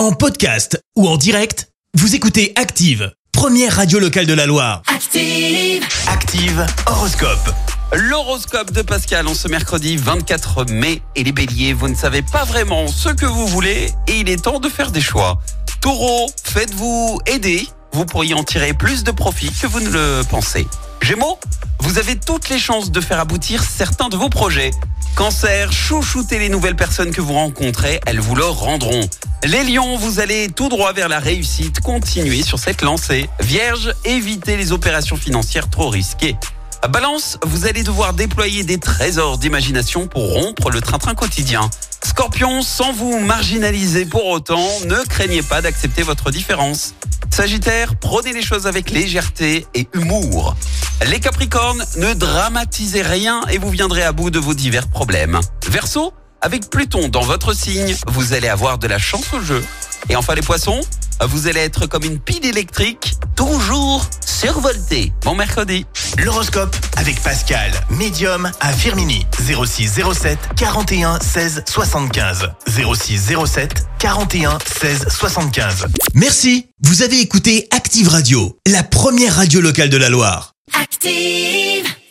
En podcast ou en direct, vous écoutez Active, première radio locale de la Loire. Active. Active Horoscope. L'horoscope de Pascal en ce mercredi 24 mai. Et les béliers, vous ne savez pas vraiment ce que vous voulez et il est temps de faire des choix. Taureau, faites-vous aider. Vous pourriez en tirer plus de profit que vous ne le pensez. Gémeaux, vous avez toutes les chances de faire aboutir certains de vos projets. Cancer, chouchoutez les nouvelles personnes que vous rencontrez, elles vous le rendront. Les lions, vous allez tout droit vers la réussite, continuez sur cette lancée. Vierge, évitez les opérations financières trop risquées. Balance, vous allez devoir déployer des trésors d'imagination pour rompre le train-train quotidien. Scorpion, sans vous marginaliser pour autant, ne craignez pas d'accepter votre différence. Sagittaire, prenez les choses avec légèreté et humour. Les Capricornes, ne dramatisez rien et vous viendrez à bout de vos divers problèmes. Verseau, avec Pluton dans votre signe, vous allez avoir de la chance au jeu. Et enfin les Poissons, vous allez être comme une pile électrique, toujours survoltée. Bon mercredi. L'horoscope avec Pascal, médium à Firmini. 06 07 41 16 75. 06 07 41 16 75. Merci. Vous avez écouté Active Radio, la première radio locale de la Loire. Active.